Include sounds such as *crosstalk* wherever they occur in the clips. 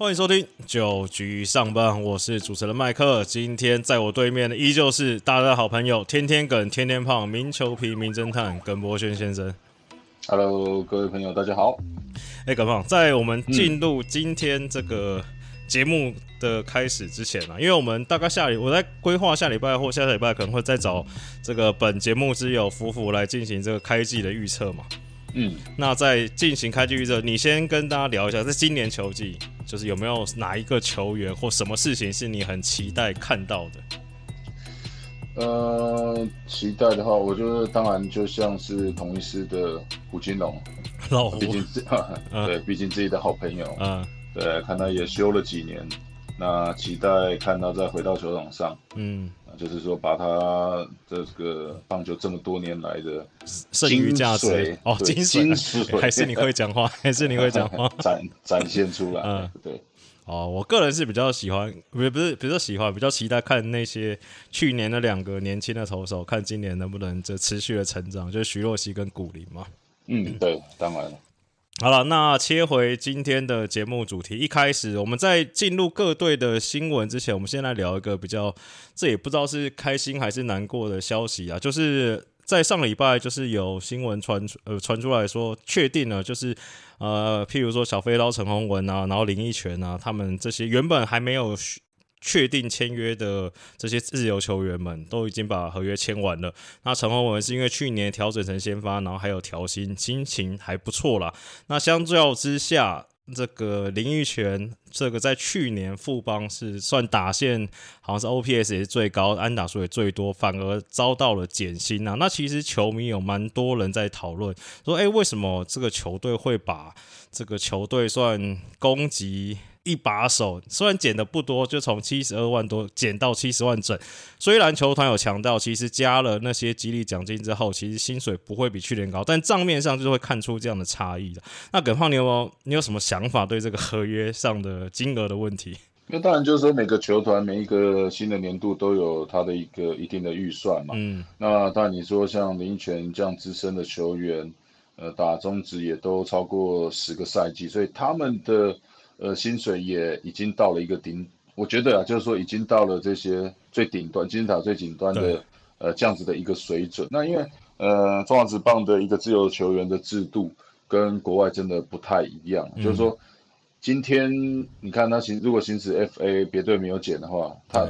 欢迎收听九局上班，我是主持人麦克。今天在我对面的依旧是大家的好朋友，天天梗、天天胖、名球皮、名侦探耿博轩先生。Hello，各位朋友，大家好。哎，耿胖，在我们进入今天这个节目的开始之前啊，因为我们大概下礼我在规划下礼拜或下下礼拜可能会再找这个本节目之友福福来进行这个开季的预测嘛。嗯，那在进行开季预测，你先跟大家聊一下，在今年球季，就是有没有哪一个球员或什么事情是你很期待看到的？呃，期待的话，我觉得当然就像是同一师的胡金龙，老胡。毕，竟自 *laughs* 对，毕竟自己的好朋友，嗯。对，看他也休了几年，那期待看他再回到球场上，嗯，就是说把他这个棒球这么多年来的剩余价值哦，对精精髓，髓还是你会讲话，还是你会讲话？*laughs* 展展现出来，嗯对，哦，我个人是比较喜欢，不是不是比较喜欢，比较期待看那些去年的两个年轻的投手，看今年能不能这持续的成长，就是徐若曦跟古林嘛。嗯，对，当然了，好了，那切回今天的节目主题。一开始我们在进入各队的新闻之前，我们先来聊一个比较，这也不知道是开心还是难过的消息啊，就是在上礼拜就是有新闻传出呃传出来说，确定了就是呃，譬如说小飞刀陈宏文啊，然后林奕泉啊，他们这些原本还没有确定签约的这些自由球员们都已经把合约签完了。那陈宏文是因为去年调整成先发，然后还有调薪，心情还不错啦。那相较之下，这个林奕泉这个在去年富邦是算打线，好像是 OPS 也是最高，安打数也最多，反而遭到了减薪啊。那其实球迷有蛮多人在讨论说，诶，为什么这个球队会把这个球队算攻击？一把手虽然减的不多，就从七十二万多减到七十万整。虽然球团有强调，其实加了那些激励奖金之后，其实薪水不会比去年高，但账面上就是会看出这样的差异的。那耿胖，你有没有你有什么想法对这个合约上的金额的问题？那当然就是说每个球团每一个新的年度都有它的一个一定的预算嘛。嗯，那当然你说像林奕泉这样资深的球员，呃，打中职也都超过十个赛季，所以他们的呃薪水也已经到了一个顶，我觉得啊，就是说已经到了这些最顶端金字塔最顶端的呃这样子的一个水准。那因为呃中华职棒的一个自由球员的制度跟国外真的不太一样，就是说。今天你看他行，如果行使 FA 别队没有减的话，他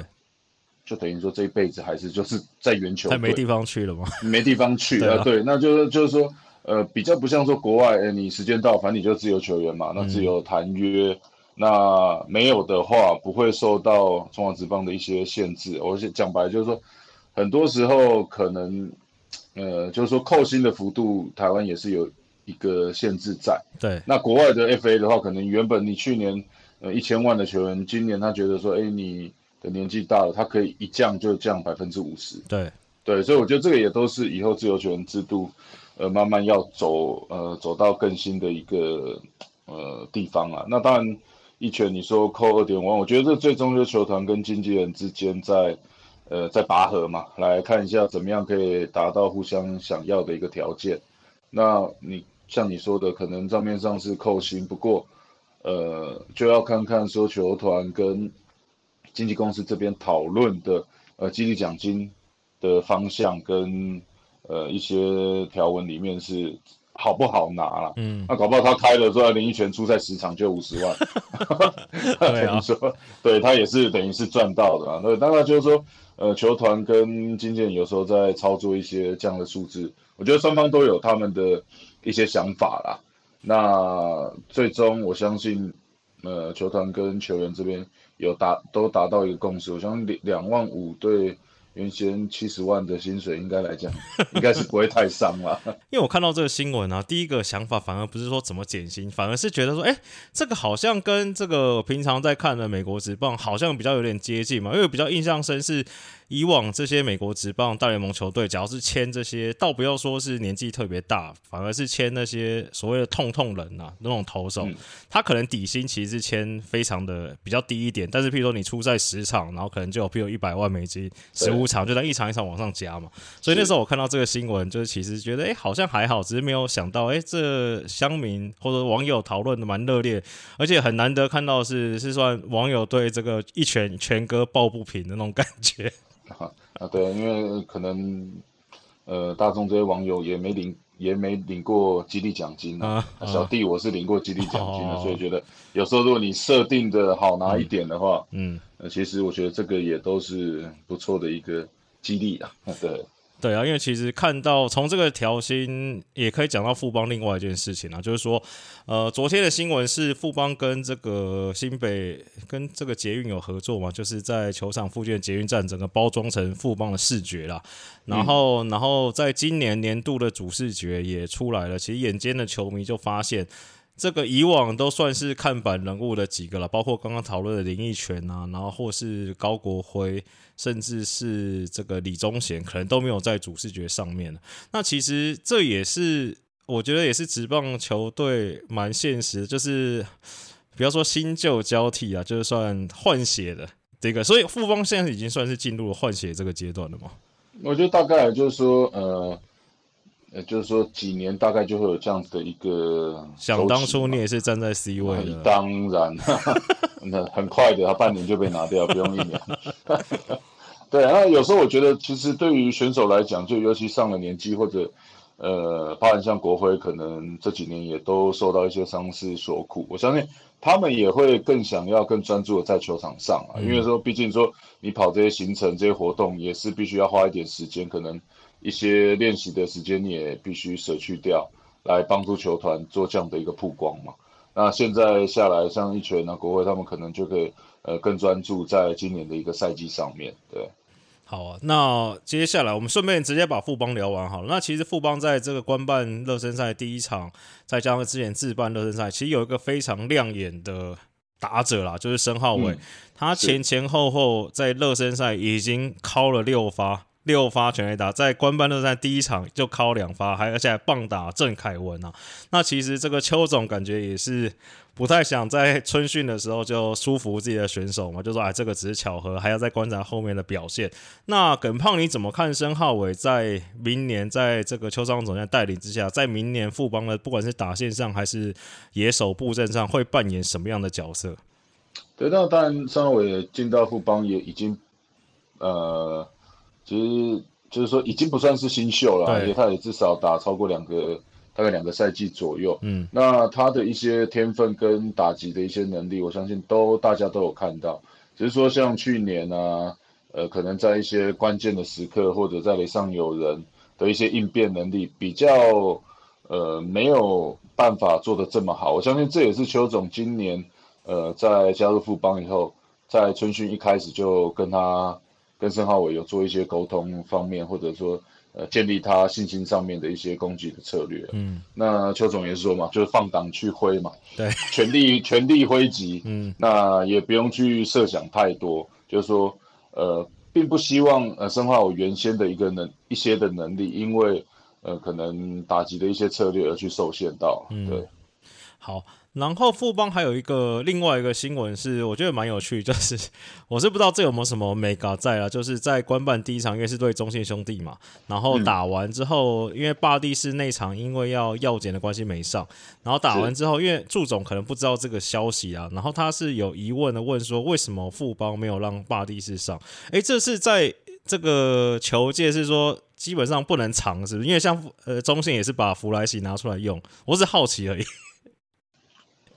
就等于说这一辈子还是就是在圆球他没地方去了吗？没地方去 *laughs* 啊。对，那就是就是说，呃，比较不像说国外，哎，你时间到，反正你就自由球员嘛，那自由谈约。那没有的话，不会受到中华职棒的一些限制。我讲白就是说，很多时候可能，呃，就是说扣薪的幅度，台湾也是有一个限制在。对，那国外的 FA 的话，可能原本你去年呃一千万的球员，今年他觉得说，哎，你的年纪大了，他可以一降就降百分之五十。对，对，所以我觉得这个也都是以后自由球员制度，呃，慢慢要走呃走到更新的一个呃地方啊。那当然，一拳你说扣二点五万，我觉得这最终就球团跟经纪人之间在呃在拔河嘛，来看一下怎么样可以达到互相想要的一个条件。那你像你说的，可能账面上是扣薪，不过呃就要看看说球团跟经纪公司这边讨论的呃激励奖金的方向跟呃一些条文里面是好不好拿啦。嗯，那搞不好他开了之后林奕泉出赛十场就五十万，*laughs* 等于说对他也是等于是赚到的啊。那，当然就是说呃球团跟经纪人有时候在操作一些这样的数字，我觉得双方都有他们的一些想法啦。那最终我相信呃球团跟球员这边有达都达到一个共识，我相信两两万五对原先七十万的薪水应该来讲，*laughs* 应该是不会太伤了。*laughs* 因为我看到这个新闻啊，第一个想法反而不是说怎么减薪，反而是觉得说，哎，这个好像跟这个平常在看的美国职棒好像比较有点接近嘛，因为比较印象深是以往这些美国职棒大联盟球队，只要是签这些，倒不要说是年纪特别大，反而是签那些所谓的痛痛人啊，那种投手，嗯他可能底薪其实是签非常的比较低一点，但是譬如说你出赛十场，然后可能就有譬如一百万美金，实物场就在一场一场往上加嘛。所以那时候我看到这个新闻，就是其实觉得哎好像还好，只是没有想到哎这乡民或者网友讨论的蛮热烈，而且很难得看到是是算网友对这个一拳拳哥抱不平的那种感觉。*laughs* 啊，对，因为可能呃大众这些网友也没领。也没领过激励奖金啊，小弟我是领过激励奖金的，所以觉得有时候如果你设定的好拿一点的话，嗯，呃，其实我觉得这个也都是不错的一个激励啊，对。对啊，因为其实看到从这个调薪，也可以讲到富邦另外一件事情啊，就是说，呃，昨天的新闻是富邦跟这个新北跟这个捷运有合作嘛，就是在球场附近的捷运站整个包装成富邦的视觉啦。然后，然后在今年年度的主视觉也出来了，其实眼尖的球迷就发现。这个以往都算是看板人物的几个了，包括刚刚讨论的林奕泉啊，然后或是高国辉，甚至是这个李宗贤，可能都没有在主视觉上面那其实这也是我觉得也是职棒球队蛮现实，就是比方说新旧交替啊，就是算换血的这个，所以富邦现在已经算是进入了换血这个阶段了嘛？我觉得大概就是说，呃。呃，就是说几年大概就会有这样子的一个。想当初你也是站在 C 位的。当然，*laughs* 那很快的，他半年就被拿掉，不用一年。*laughs* 对，那有时候我觉得，其实对于选手来讲，就尤其上了年纪或者呃，包含像国辉，可能这几年也都受到一些伤势所苦。我相信他们也会更想要更专注的在球场上啊，因为说毕竟说你跑这些行程、这些活动，也是必须要花一点时间，可能。一些练习的时间你也必须舍去掉，来帮助球团做这样的一个曝光嘛。那现在下来，像一拳啊、国会他们可能就可以呃更专注在今年的一个赛季上面。对，好啊。那接下来我们顺便直接把富邦聊完好了。那其实富邦在这个官办热身赛第一场，再加上之前自办热身赛，其实有一个非常亮眼的打者啦，就是申浩伟，他前前后后在热身赛已经敲了六发。六发全垒打，在官班热赛第一场就敲两发，还而且还棒打郑凯文啊。那其实这个邱总感觉也是不太想在春训的时候就舒服自己的选手嘛，就说哎，这个只是巧合，还要再观察后面的表现。那耿胖你怎么看申浩伟在明年在这个邱章总监带领之下，在明年富邦的不管是打线上还是野手布阵上，会扮演什么样的角色？对，那当然申浩伟进到富邦也已经呃。其实就是说，已经不算是新秀了，而且他也至少打超过两个，大概两个赛季左右。嗯，那他的一些天分跟打击的一些能力，我相信都大家都有看到。只是说，像去年啊，呃，可能在一些关键的时刻，或者在垒上有人的一些应变能力，比较呃没有办法做得这么好。我相信这也是邱总今年呃在加入富邦以后，在春训一开始就跟他。跟申浩伟有做一些沟通方面，或者说呃建立他信心上面的一些攻击的策略。嗯，那邱总也是说嘛，就是放胆去挥嘛，对，*laughs* 全力 *laughs* 全力挥击。嗯，那也不用去设想太多，就是说呃，并不希望呃申浩伟原先的一个能一些的能力，因为呃可能打击的一些策略而去受限到。嗯，对，好。然后富邦还有一个另外一个新闻是，我觉得蛮有趣，就是 *laughs* 我是不知道这有没有什么 mega 在啊，就是在官办第一场，因为是对中信兄弟嘛，然后打完之后，因为霸地是那场因为要药检的关系没上，然后打完之后，因为祝总可能不知道这个消息啊，然后他是有疑问的问说，为什么富邦没有让霸地是上？诶，这是在这个球界是说基本上不能藏，是不是？因为像呃中信也是把弗莱西拿出来用，我是好奇而已。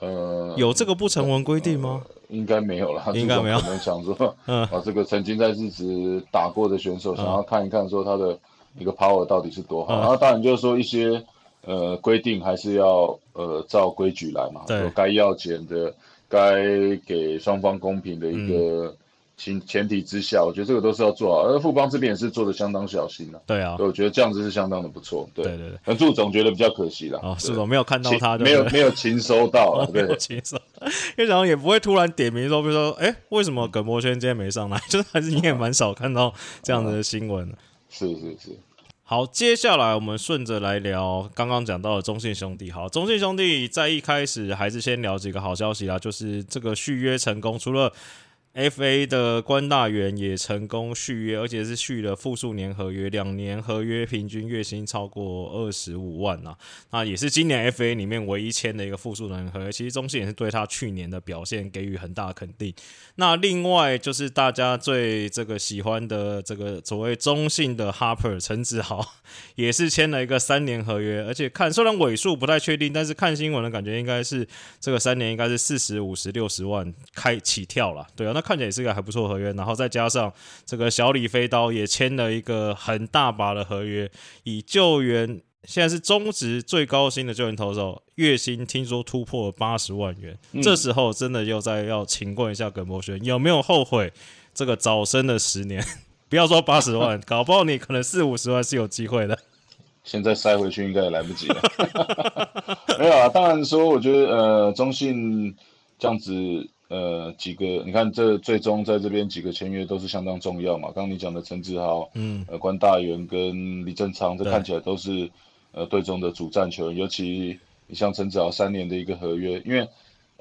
呃，有这个不成文规定吗？应该没有了，应该没有。可能想说，*laughs* 嗯，把这个曾经在日职打过的选手，想要看一看，说他的一个 power 到底是多好。然后当然就是说一些呃规定还是要呃照规矩来嘛，对，该要减的，该给双方公平的一个。前前提之下，我觉得这个都是要做好，而富邦这边也是做的相当小心的。对啊，我觉得这样子是相当的不错。对对对，那祝总觉得比较可惜了。哦，是总没有看到他，没有 *laughs* 没有勤收到，没有勤收，因为然后也不会突然点名说，比如说，哎，为什么耿博轩今天没上来？*laughs* 就是还是你也蛮少看到这样的新闻。*laughs* 是是是。好，接下来我们顺着来聊刚刚讲到的中信兄弟。好，中信兄弟在一开始还是先聊几个好消息啦，就是这个续约成功，除了。FA 的关大元也成功续约，而且是续了复数年合约，两年合约平均月薪超过二十五万呐。那也是今年 FA 里面唯一签的一个复数年合约。其实中信也是对他去年的表现给予很大肯定。那另外就是大家最这个喜欢的这个所谓中信的 Harper 陈子豪，*laughs* 也是签了一个三年合约，而且看虽然尾数不太确定，但是看新闻的感觉应该是这个三年应该是四十五十六十万开起跳了。对啊，那。看起来也是个还不错合约，然后再加上这个小李飞刀也签了一个很大把的合约，以救援现在是中职最高薪的救援投手，月薪听说突破八十万元。这时候真的又在要请问一下耿博轩，有没有后悔这个早生的十年？*laughs* 不要说八十万，*laughs* 搞不好你可能四五十万是有机会的。现在塞回去应该也来不及了。*laughs* 没有啊，当然说，我觉得呃，中信这样子。呃，几个你看，这最终在这边几个签约都是相当重要嘛。刚刚你讲的陈志豪，嗯，呃，关大元跟李正昌，这看起来都是呃队中的主战球员。尤其你像陈志豪三年的一个合约，因为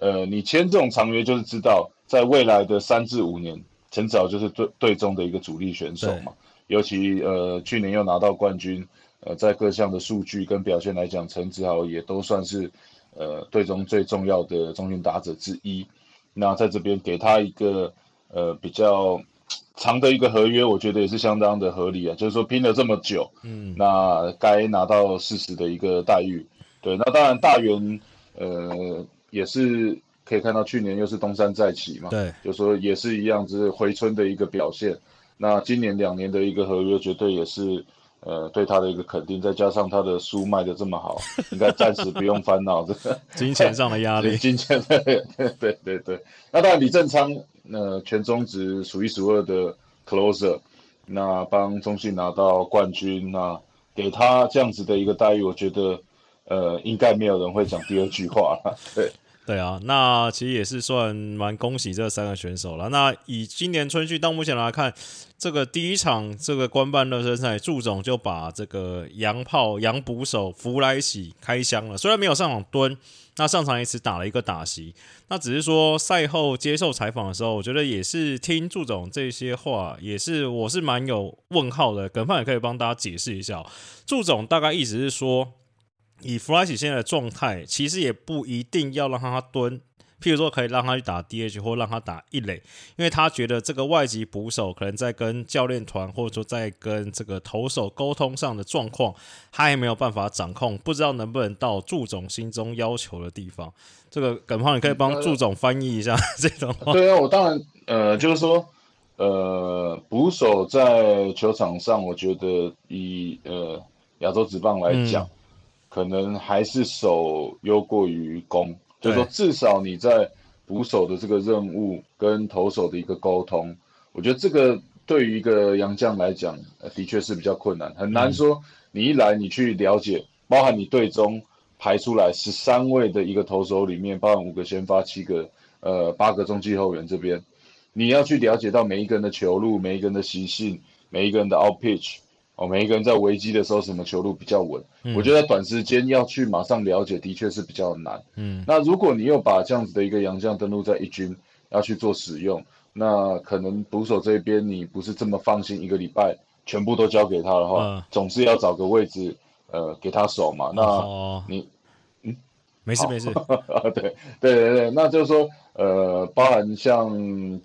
呃你签这种长约，就是知道在未来的三至五年，陈志豪就是队队中的一个主力选手嘛。尤其呃去年又拿到冠军，呃，在各项的数据跟表现来讲，陈志豪也都算是呃队中最重要的中心打者之一。那在这边给他一个呃比较长的一个合约，我觉得也是相当的合理啊。就是说拼了这么久，嗯，那该拿到事实的一个待遇。对，那当然大元呃也是可以看到去年又是东山再起嘛，对，就说也是一样，就是回春的一个表现。那今年两年的一个合约，绝对也是。呃，对他的一个肯定，再加上他的书卖的这么好，应该暂时不用烦恼这个 *laughs* 金钱上的压力。*laughs* 金钱，对对对对。那当然，李正昌，呃，全中职数一数二的 closer，那帮中信拿到冠军，那给他这样子的一个待遇，我觉得，呃，应该没有人会讲第二句话了。对。对啊，那其实也是算蛮恭喜这三个选手了。那以今年春训到目前来看，这个第一场这个官办热身赛，祝总就把这个洋炮洋捕手弗莱喜开箱了。虽然没有上场蹲，那上场也只打了一个打席。那只是说赛后接受采访的时候，我觉得也是听祝总这些话，也是我是蛮有问号的。耿范也可以帮大家解释一下，祝总大概意思是说。以弗莱奇现在的状态，其实也不一定要让他蹲，譬如说可以让他去打 DH 或让他打一垒，因为他觉得这个外籍捕手可能在跟教练团或者说在跟这个投手沟通上的状况，他还没有办法掌控，不知道能不能到祝总心中要求的地方。这个耿胖，你可以帮祝总翻译一下 *laughs* 这种话。对啊，我当然呃，就是说呃，捕手在球场上，我觉得以呃亚洲职棒来讲。可能还是守优过于攻，就是说至少你在捕手的这个任务跟投手的一个沟通，我觉得这个对于一个洋将来讲，的确是比较困难，很难说你一来你去了解，包含你队中排出来十三位的一个投手里面，包含五个先发，七个呃八个中继后援这边，你要去了解到每一个人的球路，每一个人的习性，每一个人的 out pitch。哦，每一个人在危机的时候，什么球路比较稳？我觉得短时间要去马上了解，的确是比较难。嗯，那如果你又把这样子的一个洋将登陆在一军，要去做使用，那可能捕手这边你不是这么放心，一个礼拜全部都交给他的话，总是要找个位置，呃，给他守嘛。那你，嗯，没事没事。*laughs* 对对对对，那就是说，呃，包含像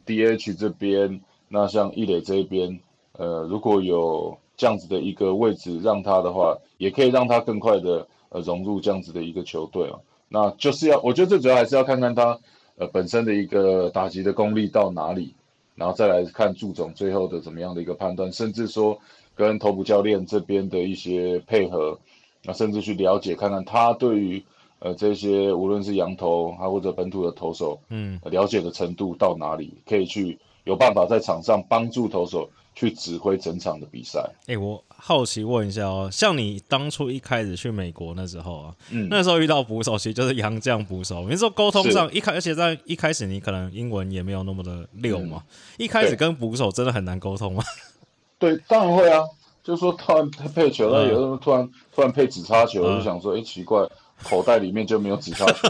DH 这边，那像易磊这边，呃，如果有。这样子的一个位置让他的话，也可以让他更快的呃融入这样子的一个球队啊。那就是要，我觉得最主要还是要看看他呃本身的一个打击的功力到哪里，然后再来看祝总最后的怎么样的一个判断，甚至说跟头部教练这边的一些配合，那甚至去了解看看他对于呃这些无论是羊头还或者本土的投手，嗯，了解的程度到哪里，可以去有办法在场上帮助投手。去指挥整场的比赛。哎，我好奇问一下哦，像你当初一开始去美国那时候啊，嗯，那时候遇到捕手，其实就是洋将捕手。你说沟通上一开，而且在一开始你可能英文也没有那么的溜嘛，一开始跟捕手真的很难沟通吗？*laughs* 对，当然会啊。就是说突然配球，那有时候突然突然配紫插球，我就想说，哎，奇怪，口袋里面就没有直杀球，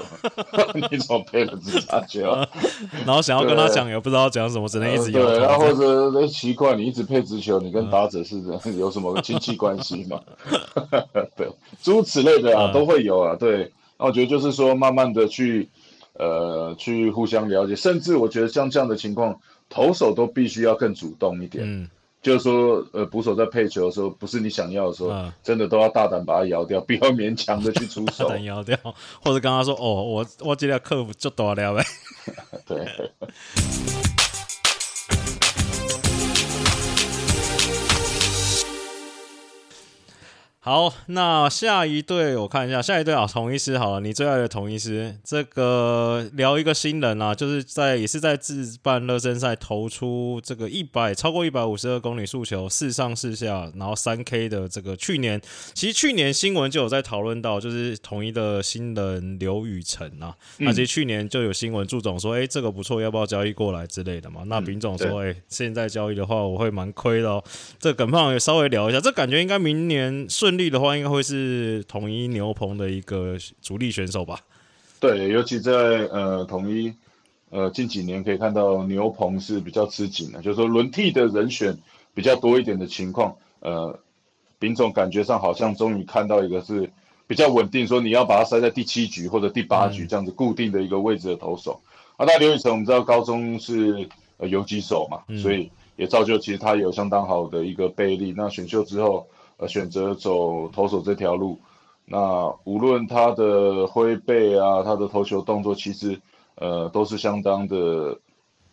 *laughs* 你怎么配了直杀球？然后想要跟他讲也不知道讲什么，只能一直摇对，头。然后或者奇怪，你一直配直球，你跟打者是有什么亲戚关系吗？*laughs* 对，诸如此类的啊，嗯都会有啊。对，那我觉得就是说，慢慢的去呃去互相了解，甚至我觉得像这样的情况，投手都必须要更主动一点。嗯，就是说，呃，捕手在配球的时候，不是你想要的时候，嗯真的都要大胆把它摇掉，*laughs* 不要勉强的去出手。大胆摇掉，或者跟他说：“哦，我我这条客服就多了呗。*laughs* 对，*laughs* 好，那下一队我看一下，下一队啊，同一师好了，你最爱的同一师，这个聊一个新人啊，就是在也是在自办热身赛投出这个一百超过一百五十二公里速球，四上四下，然后三 K 的这个去年，其实去年新闻就有在讨论到，就是同一的新人刘宇辰啊，那其实去年就有新闻，祝总说，哎、这个不错，要不要交易过来之类的嘛？那丙总说，哎、现在交易的话，我会蛮亏的哦。这耿胖也稍微聊一下，这感觉应该明年顺利的话，应该会是统一牛棚的一个主力选手吧？对，尤其在呃统一呃近几年可以看到牛棚是比较吃紧的，就是说轮替的人选比较多一点的情况，呃，丙总感觉上好像终于看到一个是比较稳定，说你要把它塞在第七局或者第八局这样子固定的一个位置的投手。啊，那刘宇成我们知道高中是呃游击手嘛，所以也造就其实他有相当好的一个背力。那选秀之后，呃，选择走投手这条路，那无论他的挥背啊，他的投球动作，其实呃都是相当的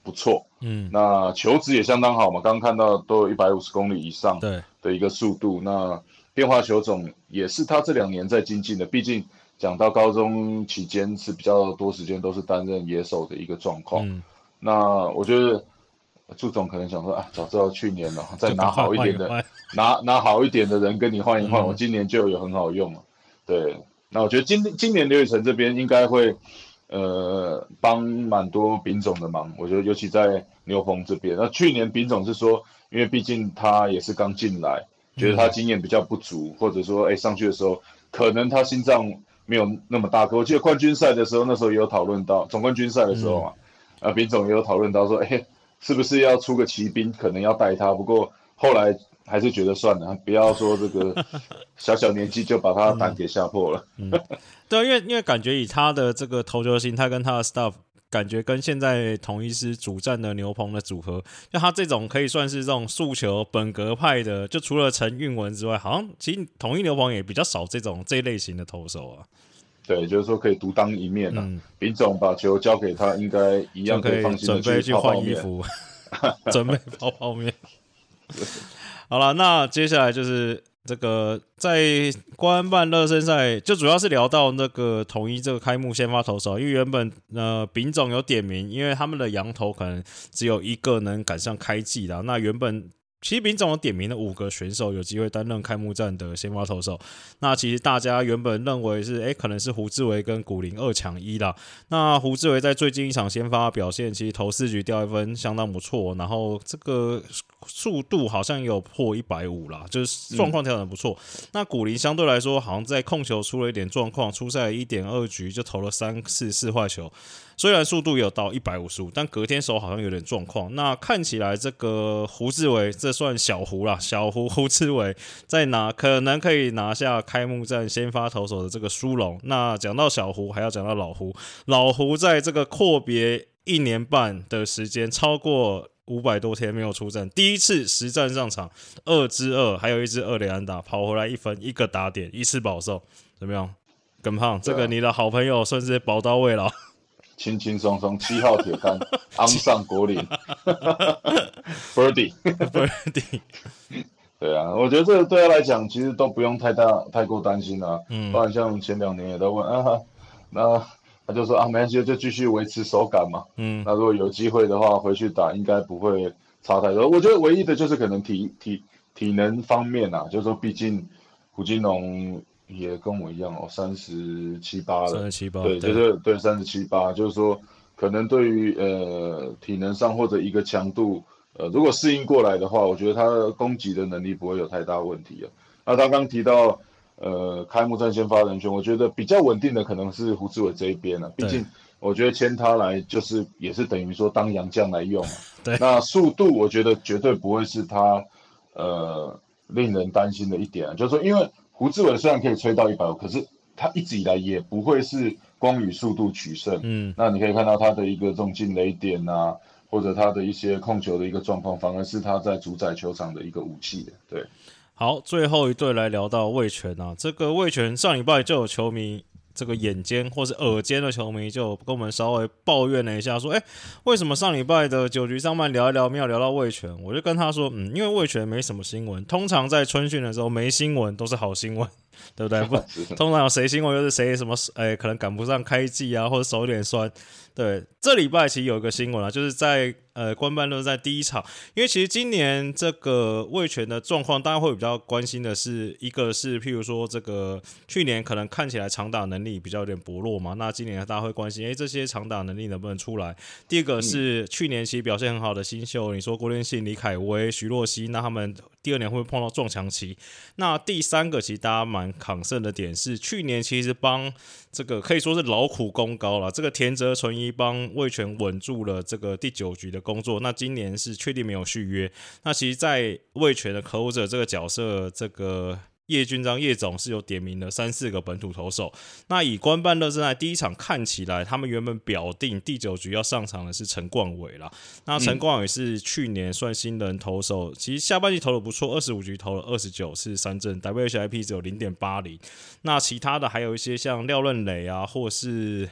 不错。嗯，那球质也相当好嘛，刚刚看到都有一百五十公里以上对，的一个速度。那变化球种也是他这两年在精进的，毕竟讲到高中期间是比较多时间都是担任野手的一个状况。嗯，那我觉得祝总可能想说啊，早知道去年了，再拿好一点的 *laughs* 拿拿好一点的人跟你换一换，嗯我今年就有很好用了。对，那我觉得今今年刘雨辰这边应该会呃帮蛮多丙总的忙，我觉得尤其在牛棚这边。那去年丙总是说，因为毕竟他也是刚进来，觉得他经验比较不足，或者说哎上去的时候可能他心脏没有那么大颗。我记得冠军赛的时候，那时候也有讨论到总冠军赛的时候嘛，啊丙总也有讨论到说，哎是不是要出个骑兵，可能要带他。不过后来还是觉得算了，不要说这个 *laughs* 小小年纪就把他胆给吓破了。对，因为因为感觉以他的这个投球心态跟他的 stuff。感觉跟现在同一师主战的牛棚的组合，就他这种可以算是这种诉求本格派的，就除了陈韵文之外，好像其实统一牛棚也比较少这种这一类型的投手啊。对，就是说可以独当一面了。嗯丙总把球交给他，应该一样可以放心的准备去泡泡面。换衣服，*laughs* 准备泡泡面。*laughs* 好了，那接下来就是这个在官办热身赛，就主要是聊到那个统一这个开幕先发投手，因为原本呃丙总有点名，因为他们的羊头可能只有一个能赶上开季的，那原本。其实丙总点名的五个选手有机会担任开幕战的先发投手，那其实大家原本认为是，诶，可能是胡志伟跟古林二抢一啦。那胡志伟在最近一场先发表现，其实投四局掉一分，相当不错。然后这个速度好像有破一百五啦，就是状况调整不错。那古林相对来说，好像在控球出了一点状况，出赛一点二局就投了三次四坏球。虽然速度有到一百五十五，但隔天手好像有点状况。那看起来这个胡志伟，这算小胡啦，小胡胡志伟在拿可能可以拿下开幕战先发投手的这个殊荣。那讲到小胡，还要讲到老胡，老胡在这个阔别一年半的时间，超过五百多天没有出战，第一次实战上场，二之二，还有一支二连安打，跑回来一分，一个打点，一次保送，怎么样？耿胖，这个你的好朋友算是宝刀未老。*laughs* 轻轻松松七号铁杆昂上国林，*laughs* Birdy，Birdy，*laughs* 对啊，我觉得这个对他来讲其实都不用太大太过担心啊。嗯不然像前两年也都问啊，那他就说啊，没关系，就继续维持手感嘛。嗯那如果有机会的话，回去打应该不会差太多。我觉得唯一的就是可能体体体能方面啊，就是说毕竟胡金龙也跟我一样哦，三十七八了，三十七八，对，就是对三十七八，就是说可能对于呃体能上或者一个强度，呃如果适应过来的话，我觉得他攻击的能力不会有太大问题啊。那他刚提到呃开幕战先发人选，我觉得比较稳定的可能是胡志伟这一边了。毕竟我觉得签他来就是也是等于说当洋将来用。对，那速度我觉得绝对不会是他呃令人担心的一点，就是说因为胡志伟虽然可以吹到一百五，可是他一直以来也不会是光与速度取胜。嗯，那你可以看到他的一个这种进雷点啊。或者他的一些控球的一个状况，反而是他在主宰球场的一个武器。对，好，最后一队来聊到魏权啊，这个魏权上礼拜就有球迷这个眼尖或是耳尖的球迷就跟我们稍微抱怨了一下，说，哎，为什么上礼拜的九局上半聊一聊没有聊到魏权？我就跟他说，嗯，因为魏权没什么新闻，通常在春训的时候没新闻都是好新闻。*laughs* 对不对？不，通常有谁新闻又是谁什么？哎，可能赶不上开季啊，或者手有点酸。对，这礼拜其实有一个新闻啊，就是在呃，官办都在第一场，因为其实今年这个卫权的状况，大家会比较关心的是，一个是譬如说这个去年可能看起来长打能力比较有点薄弱嘛，那今年大家会关心，哎，这些长打能力能不能出来？第二个是去年其实表现很好的新秀，你说郭连信、李凯威、徐若曦，那他们第二年会不会碰到撞墙期？那第三个其实大家蛮抗胜的点是，去年其实帮这个可以说是劳苦功高了。这个田泽纯一帮魏权稳住了这个第九局的工作。那今年是确定没有续约。那其实，在魏权的 Close 这个角色，这个。叶军章叶总是有点名了三四个本土投手。那以官办热身赛第一场看起来，他们原本表定第九局要上场的是陈冠伟啦。那陈冠伟是去年算新人投手，其实下半季投的不错，二十五局投了二十九次三振，WHIP 只有零点八零。那其他的还有一些像廖润磊啊，或是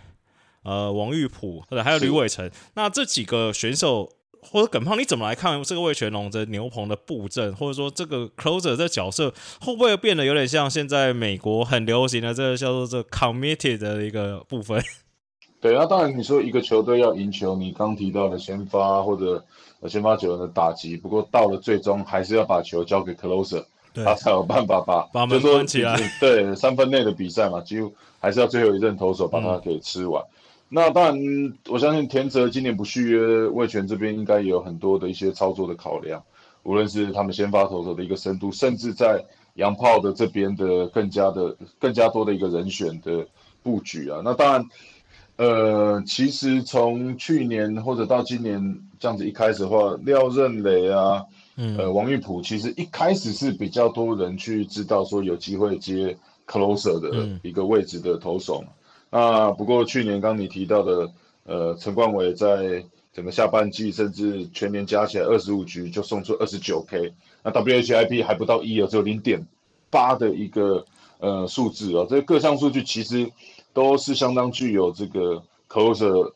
呃王玉普，或者还有吕伟成。那这几个选手。或者耿胖，你怎么来看这个魏全龙的牛棚的布阵，或者说这个 closer 这角色会不会变得有点像现在美国很流行的这个叫做这 committed 的一个部分？*laughs* 对那，当然你说一个球队要赢球，你刚提到的先发或者先发球员的打击，不过到了最终还是要把球交给 closer，他才有办法把把门关起来。对，三分内的比赛嘛，几乎还是要最后一任投手把它给吃完。那当然，我相信田泽今年不续约，魏权这边应该也有很多的一些操作的考量，无论是他们先发投手的一个深度，甚至在洋炮的这边的更加的更加多的一个人选的布局啊。那当然，呃，其实从去年或者到今年这样子一开始的话，廖任磊啊，呃，王玉普，其实一开始是比较多人去知道说有机会接 closer 的一个位置的投手。啊，不过去年刚你提到的，呃，陈冠伟在整个下半季甚至全年加起来二十五局就送出二十九 K，那 WHIP 还不到一哦，只有零点八的一个呃数字哦，这各项数据其实都是相当具有这个 closer，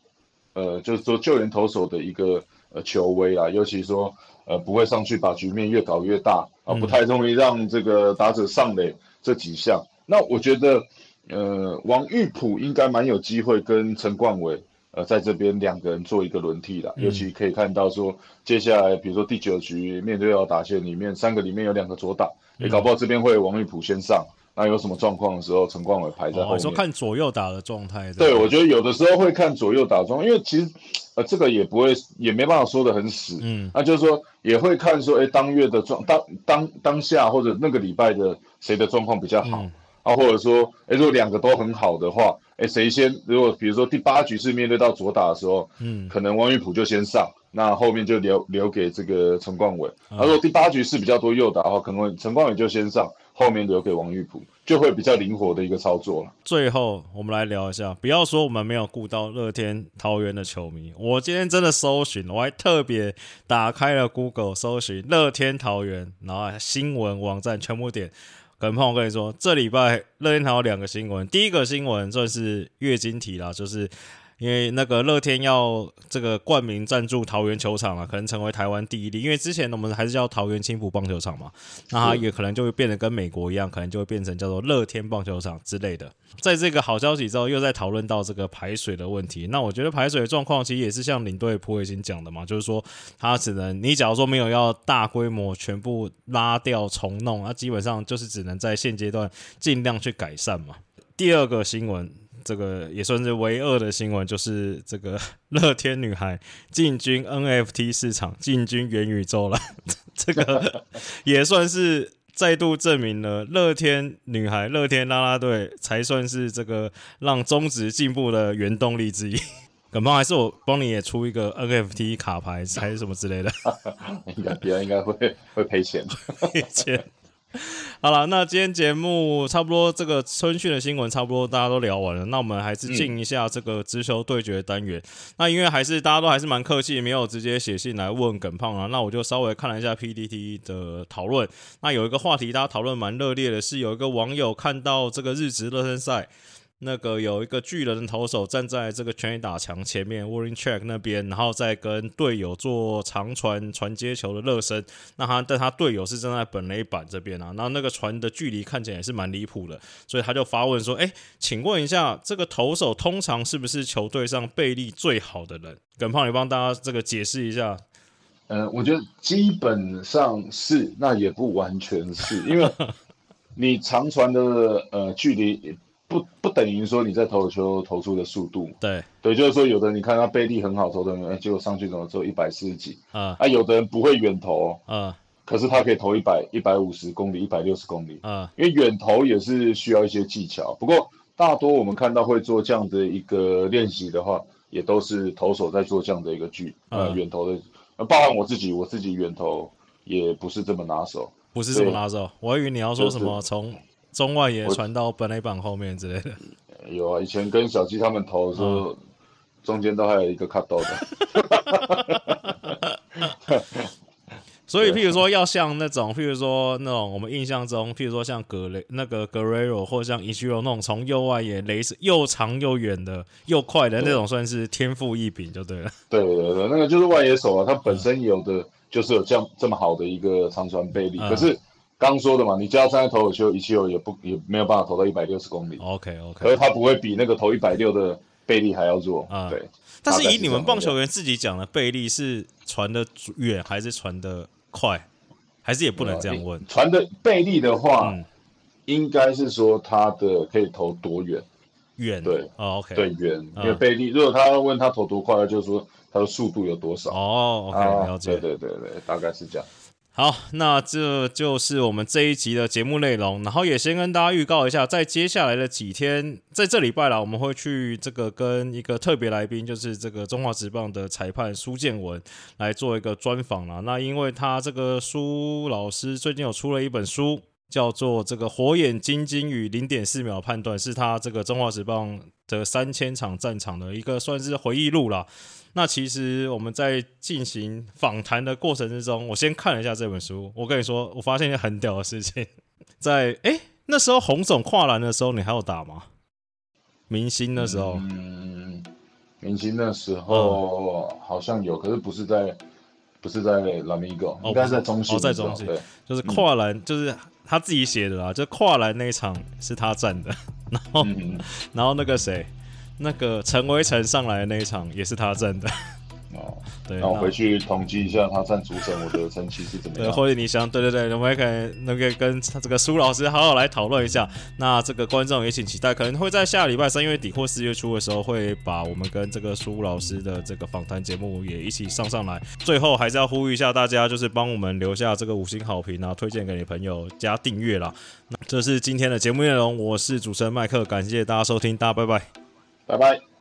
呃，就是说救援投手的一个呃球威啊，尤其说呃不会上去把局面越搞越大啊，不太容易让这个打者上垒这几项，那我觉得。呃，王玉普应该蛮有机会跟陈冠伟，呃，在这边两个人做一个轮替的，尤其可以看到说，接下来比如说第九局面对要打线里面三个里面有两个左打，你搞不好这边会王玉普先上，那有什么状况的时候，陈冠伟排在后面。说看左右打的状态。对，我觉得有的时候会看左右打状，因为其实呃这个也不会也没办法说的很死，嗯，那就是说也会看说，哎，当月的状当当当下或者那个礼拜的谁的状况比较好。啊，或者说，哎，如果两个都很好的话，哎，谁先？如果比如说第八局是面对到左打的时候，嗯，可能王玉普就先上，那后面就留留给这个陈冠伟。啊，如果第八局是比较多右打的话，可能陈冠伟就先上，后面留给王玉普，就会比较灵活的一个操作了。最后，我们来聊一下，不要说我们没有顾到乐天桃园的球迷，我今天真的搜寻，我还特别打开了 Google 搜寻乐天桃园，然后新闻网站全部点。耿胖，我跟你说，这礼拜乐天台有两个新闻。第一个新闻算是月经题啦，就是因为那个乐天要这个冠名赞助桃园球场啊，可能成为台湾第一例。因为之前我们还是叫桃园青浦棒球场嘛，那它也可能就会变得跟美国一样，可能就会变成叫做乐天棒球场之类的。在这个好消息之后，又在讨论到这个排水的问题。那我觉得排水的状况其实也是像领队普伟新讲的嘛，就是说他只能你假如说没有要大规模全部拉掉重弄，那基本上就是只能在现阶段尽量去改善嘛。第二个新闻，这个也算是唯二的新闻，就是这个 *laughs* 乐天女孩进军 NFT 市场，进军元宇宙了。*laughs* 这个 *laughs* 也算是。再度证明了乐天女孩、乐天啦啦队才算是这个让中职进步的原动力之一。耿胖，还是我帮你也出一个 NFT 卡牌，还是什么之类的？应该别人应该会会赔钱。赔钱。*laughs* 好了，那今天节目差不多，这个春训的新闻差不多大家都聊完了。那我们还是进一下这个直球对决单元。那因为还是大家都还是蛮客气，没有直接写信来问耿胖啊。那我就稍微看了一下 PDT 的讨论。那有一个话题大家讨论蛮热烈的，是有一个网友看到这个日职热身赛。那个有一个巨人的投手站在这个全垒打墙前面，Warning Check 那边，然后再跟队友做长传传接球的热身。那他但他队友是站在本垒板这边啊，然后那个传的距离看起来也是蛮离谱的，所以他就发问说：“哎，请问一下，这个投手通常是不是球队上背力最好的人？”耿胖，你帮大家这个解释一下。呃，我觉得基本上是，那也不完全是因为你长传的呃距离。不不等于说你在投球投出的速度，对对，就是说有的你看他背力很好投的人，结果上去怎么只有一百四十几啊？啊，有的人不会远投啊，可是他可以投一百一百五十公里、一百六十公里啊，因为远投也是需要一些技巧。不过大多我们看到会做这样的一个练习的话，也都是投手在做这样的一个距呃远投的，包含我自己，我自己远投也不是这么拿手，不是这么拿手。我还以为你要说什么从。中外野传到本垒板后面之类的，有啊，以前跟小鸡他们投的时候，中间都还有一个卡刀的。*laughs* 所以，譬如说，要像那种，譬如说那种我们印象中，譬如说像格雷那个格雷罗，或者像伊西罗那种从右外野雷是又长又远的又快的那种，算是天赋异禀就对了。对对对，那个就是外野手啊，他本身有的就是有这样这么好的一个长传背力，可是。刚说的嘛，你加三投手球，一七六也不也没有办法投到一百六十公里。OK OK，而他不会比那个投一百六的贝利还要弱。啊，对。但是以你们棒球员自己讲的贝利是传的远还是传的快，还是也不能这样问。传的贝利的话，应该是说他的可以投多远？远。对，OK。对远，因为贝利，如果他问他投多快，就是说他的速度有多少。哦，OK，了解。对对对对，大概是这样。好，那这就是我们这一集的节目内容。然后也先跟大家预告一下，在接下来的几天，在这礼拜啦，我们会去这个跟一个特别来宾，就是这个中华职棒的裁判苏建文来做一个专访啦。那因为他这个苏老师最近有出了一本书，叫做《这个火眼金睛与零点四秒判断》，是他这个中华职棒的三千场战场的一个算是回忆录啦。那其实我们在进行访谈的过程之中，我先看了一下这本书。我跟你说，我发现一件很屌的事情，*laughs* 在哎那时候红总跨栏的时候，你还有打吗？明星那时候，嗯，明星那时候好像有，可是不是在不是在拉米狗，应该在中心，在中心，对，就是跨栏，就是他自己写的啦，就跨栏那一场是他站的，*laughs* 然后然后那个谁。那个陈威成上来的那一场也是他站的哦，*laughs* 对，那我回去统计一下他站主审，我的成绩是怎么样？对，或者你想，对对对，我们也可以那个跟这个苏老师好好来讨论一下。那这个观众也请期待，可能会在下礼拜三月底或四月初的时候，会把我们跟这个苏老师的这个访谈节目也一起上上来。最后还是要呼吁一下大家，就是帮我们留下这个五星好评啊，推荐给你朋友加订阅啦。那这是今天的节目内容，我是主持人麦克，感谢大家收听，大家拜拜。拜拜。